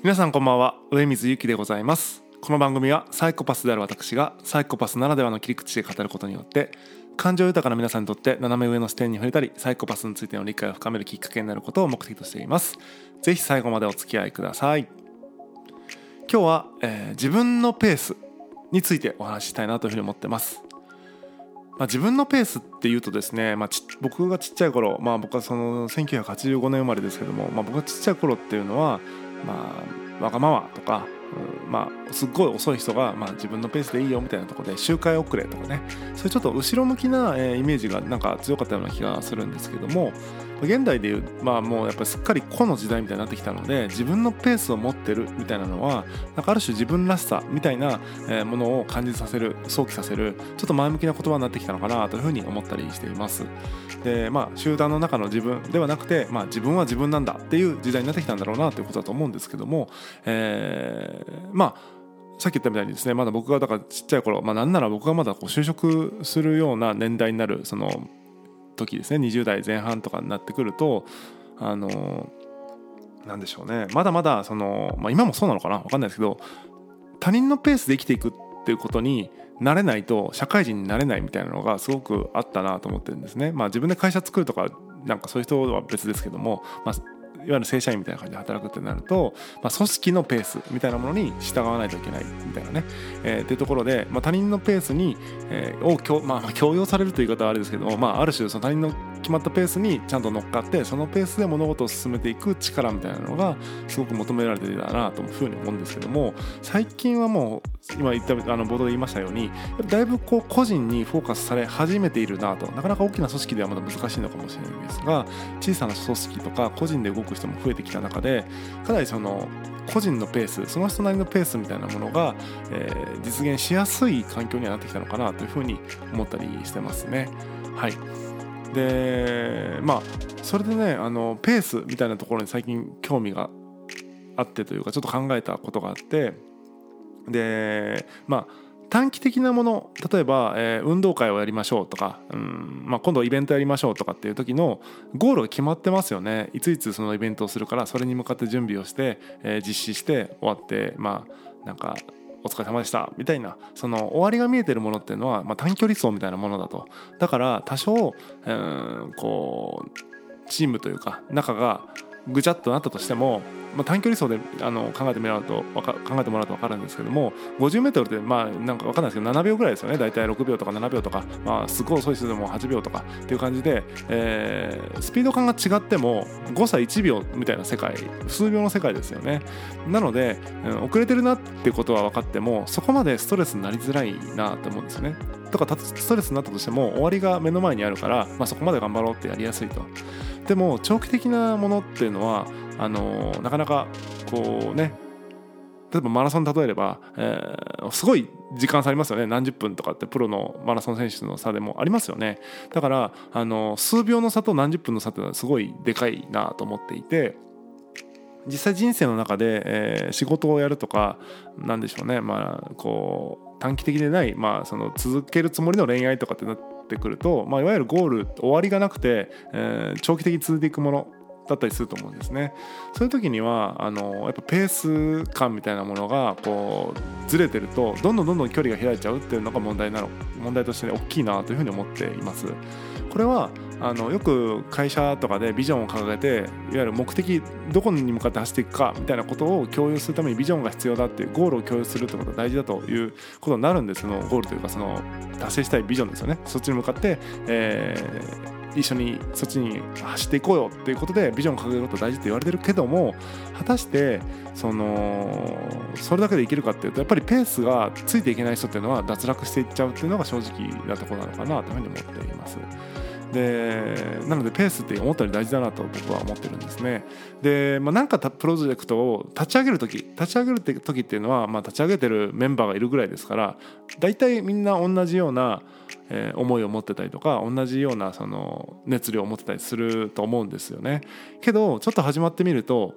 皆さんこんばんは上水ゆきでございます。この番組はサイコパスである私がサイコパスならではの切り口で語ることによって感情豊かな皆さんにとって斜め上の視点に触れたりサイコパスについての理解を深めるきっかけになることを目的としています。ぜひ最後までお付き合いください。今日は、えー自分のペースについてお話ししたいなというふうに思ってます。まあ、自分のペースっていうとですね、まあ、ち僕がちっちゃい頃、まあ、僕はその1985年生まれですけども、まあ、僕がちっちゃい頃っていうのは、まあ、わがままとか、うんまあ、すっごい遅い人が、まあ、自分のペースでいいよみたいなとこで周回遅れとかね。そういうちょっと後ろ向きな、えーイメージがなんか強かったような気がするんですけども現代でいう、まあ、もうやっぱりすっかり個の時代みたいになってきたので自分のペースを持ってるみたいなのはなんかある種自分らしさみたいなものを感じさせる想起させるちょっと前向きな言葉になってきたのかなというふうに思ったりしています。でまあ集団の中の自分ではなくて、まあ、自分は自分なんだっていう時代になってきたんだろうなということだと思うんですけども、えーまあさっき言ったみたいにですねまだ僕がだからちっちゃい頃、まあ、なんなら僕がまだこう就職するような年代になるその時ですね。20代前半とかになってくるとあのなんでしょうね。まだまだその、まあ、今もそうなのかな？分かんないですけど他人のペースで生きていくっていうことになれないと社会人になれないみたいなのがすごくあったなと思ってるんですね。まあ、自分で会社作るとかなんかそういう人は別ですけども、まあ、いわゆる正社員みたいな感じで働くってなると、まあ、組織のペースみたいなものに従わないといけないみたいなね、えーっていうところで、まあ、他人のペースに、えーを強,、まあ、まあ強要されるという言い方はあれですけども、まあ、ある種その他人の決まったペースにちゃんと乗っかってそのペースで物事を進めていく力みたいなのがすごく求められていたなというふうに思うんですけども最近はもう今言ったあの冒頭で言いましたようにだいぶこう個人にフォーカスされ始めているなとなかなか大きな組織ではまだ難しいのかもしれないんですが小さな組織とか個人で動く人も増えてきた中でかなりその個人のペースその人なりのペースみたいなものが、えー実現しやすい環境にはなってきたのかなというふうに思ったりしてますね。はいでまあそれでねあのペースみたいなところに最近興味があってというかちょっと考えたことがあってでまあ短期的なもの例えば、えー運動会をやりましょうとか、うんまあ、今度イベントやりましょうとかっていう時のゴールが決まってますよね。いついつそのイベントをするからそれに向かって準備をして、えー実施して終わってまあなんかお疲れ様でした。みたいなその終わりが見えてるものっていうのは、まあ、短距離走みたいなものだと。だから多少、うん、こうチームというか仲がぐちゃっとなったとしても、まあ、短距離走であの考えてもらうと考えてもらうと分かるんですけども 50m ってまあなんか分かんないですけど7秒ぐらいですよね。大体6秒とか7秒とか、まあ、すごい遅い人でも8秒とかっていう感じで、えースピード感が違っても誤差1秒みたいな世界数秒の世界ですよね。なので、うん遅れてるなってことは分かってもそこまでストレスになりづらいなって思うんですよね。とかストレスになったとしても終わりが目の前にあるから、まあ、そこまで頑張ろうってやりやすいと。でも長期的なものっていうのはあのなかなかこうね。例えばマラソン例えれば、えーすごい時間差ありますよね。何十分とかってプロのマラソン選手の差でもありますよね。だからあの数秒の差と何十分の差っていうのはすごいでかいなと思っていて実際人生の中で、えー仕事をやるとかなんでしょうね。まあこう短期的でない、まあ、その続けるつもりの恋愛とかってなってくると、まあ、いわゆるゴール終わりがなくて、えー長期的に続いていくものだったりすると思うんですね。そういう時にはあのやっぱペース感みたいなものがこうずれてるとどんどんどんどん距離が開いちゃうっていうのが問題なの問題として、ね、大きいなというふうに思っています。これはあのよく会社とかでビジョンを掲げていわゆる目的どこに向かって走っていくかみたいなことを共有するためにビジョンが必要だっていうゴールを共有するってことが大事だということになるんですそのゴールというかその達成したいビジョンですよねそっちに向かって、えー一緒にそっちに走っていこうよっていうことでビジョンを掲げること大事って言われてるけども果たしてそのそれだけでいけるかっていうとやっぱりペースがついていけない人っていうのは脱落していっちゃうっていうのが正直なところなのかなというふうに思っています。でなのでペースって思ったより大事だなと僕は思ってるんですね。で、まあ、なんかプロジェクトを立ち上げる時立ち上げる時っていうのは、まあ、立ち上げてるメンバーがいるぐらいですから大体みんな同じような、えー思いを持ってたりとか同じようなその熱量を持ってたりすると思うんですよね。けどちょっと始まってみると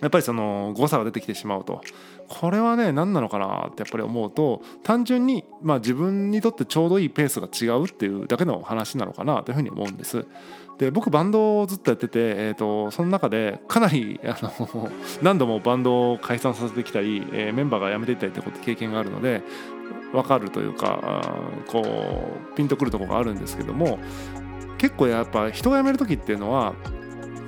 やっぱりその誤差が出てきてしまうとこれはね何なのかなってやっぱり思うと単純にまあ、自分にとってちょうどいいペースが違うっていうだけの話なのかなというふうに思うんです。で僕バンドをずっとやってて、えーと、その中でかなりあの 何度もバンドを解散させてきたり、えー、メンバーが辞めていったりってこと経験があるので分かるというかこうピンとくるところがあるんですけども結構やっぱ人が辞める時っていうのは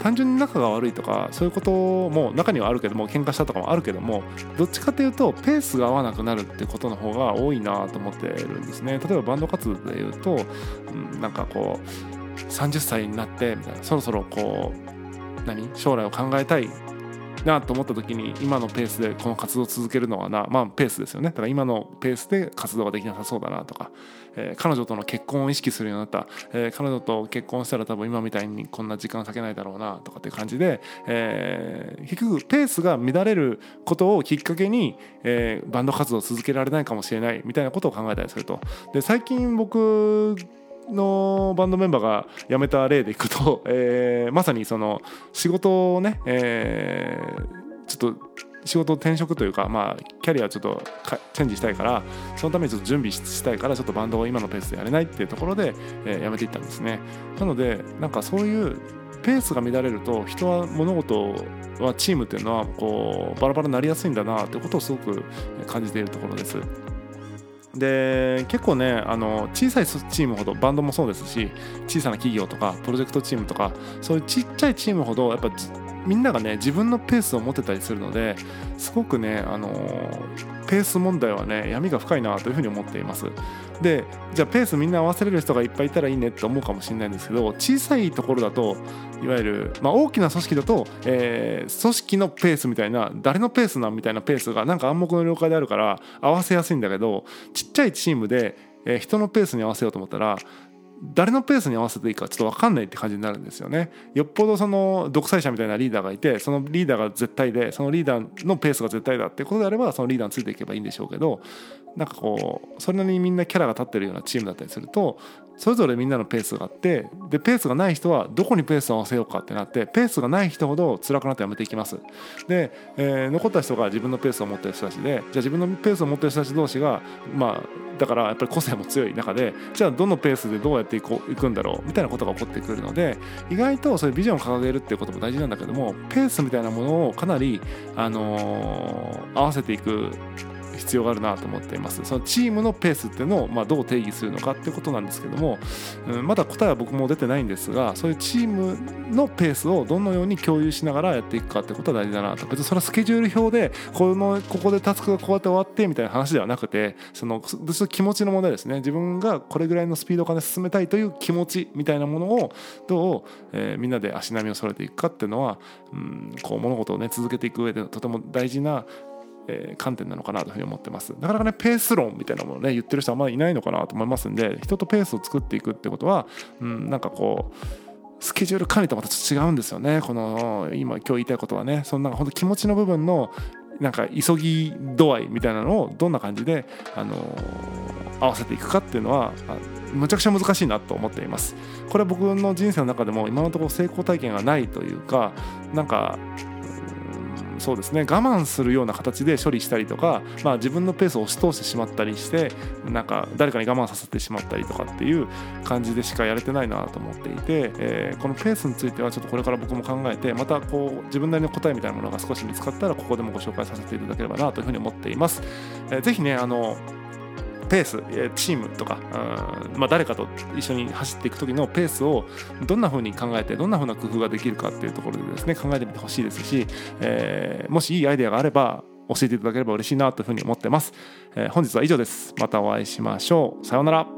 単純に仲が悪いとかそういうことも中にはあるけども喧嘩したとかもあるけどもどっちかというとペースが合わなくなるってことの方が多いなと思ってるんですね。例えばバンド活動でいうと、うん、なんかこう30歳になってみたいな。そろそろこう何？将来を考えたいなと思った時に今のペースでこの活動を続けるのはなまあペースですよね。だから今のペースで活動ができなさそうだなとか、えー、彼女との結婚を意識するようになった、えー、彼女と結婚したら多分今みたいにこんな時間割けないだろうなとかっていう感じで、えー、結局ペースが乱れることをきっかけに、え、バンド活動を続けられないかもしれないみたいなことを考えたりすると。で最近僕のバンドメンバーが辞めた例でいくと、えー、まさにその仕事をね、えー、ちょっと仕事転職というか、まあ、キャリアちょっとチェンジしたいからそのためにちょっと準備したいからちょっとバンドを今のペースでやれないっていうところで、えー、辞めていったんですねなのでなんかそういうペースが乱れると人は物事はチームっていうのはこうバラバラになりやすいんだなということをすごく感じているところです。で結構ねあの小さいチームほどバンドもそうですし小さな企業とかプロジェクトチームとかそういうちっちゃいチームほどやっぱみんながね自分のペースを持てたりするのですごくねあのペース問題はね闇が深いなというふうに思っています。でじゃあペースみんな合わせれる人がいっぱいいたらいいねって思うかもしれないんですけど小さいところだといわゆる、まあ、大きな組織だと、えー、組織のペースみたいな誰のペースなんみたいなペースがなんか暗黙の了解であるから合わせやすいんだけどちっちゃいチームで、え、人のペースに合わせようと思ったら誰のペースに合わせていいかちょっと分かんないって感じになるんですよね。よっぽどその独裁者みたいなリーダーがいてそのリーダーが絶対でそのリーダーのペースが絶対だってことであればそのリーダーについていけばいいんでしょうけどなんかこうそれなりにみんなキャラが立ってるようなチームだったりするとそれぞれみんなのペースがあってでペースがない人はどこにペースを合わせようかってなってペースがない人ほど辛くなってやめていきます。で、えー、残った人が自分のペースを持ってる人たちでじゃあ自分のペースを持ってる人たち同士がまあだからやっぱり個性も強い中でじゃあどのペースでどうやっていこういくんだろうみたいなことが起こってくるので意外とそういうビジョンを掲げるっていうことも大事なんだけどもペースみたいなものをかなり、あのー、合わせていく必要があるなと思っています。そのチームのペースっていうのをまあどう定義するのかってことなんですけども、うん、まだ答えは僕も出てないんですがそういうチームのペースをどのように共有しながらやっていくかってことは大事だなと。別にそれはスケジュール表でこのここでタスクがこうやって終わってみたいな話ではなくてその気持ちの問題ですね。自分がこれぐらいのスピード感で進めたいという気持ちみたいなものをどう、えー、みんなで足並みを揃えていくかっていうのは、うん、こう物事をね続けていく上でとても大事なえー、観点なのかなというふうに思ってます。なかなかねペース論みたいなものをね言ってる人はあんまりいないのかなと思いますんで人とペースを作っていくってことは、うん、なんかこうスケジュール管理とまたちょっと違うんですよね。この今今日言いたいことはね。そんな本当気持ちの部分のなんか急ぎ度合いみたいなのをどんな感じで、あのー、合わせていくかっていうのはむちゃくちゃ難しいなと思っています。これは僕の人生の中でも今のところ成功体験がないというかなんかそうですね我慢するような形で処理したりとか、まあ、自分のペースを押し通してしまったりしてなんか誰かに我慢させてしまったりとかっていう感じでしかやれてないなと思っていて、えー、このペースについてはちょっとこれから僕も考えてまたこう自分なりの答えみたいなものが少し見つかったらここでもご紹介させていただければなというふうに思っています。えー、ぜひねあのペースチームとか、まあ、誰かと一緒に走っていく時のペースをどんな風に考えてどんな風な工夫ができるかっていうところでですね考えてみてほしいですし、えー、もしいいアイデアがあれば教えていただければ嬉しいなというふうに思ってます、えー、本日は以上です。またお会いしましょう。さようなら。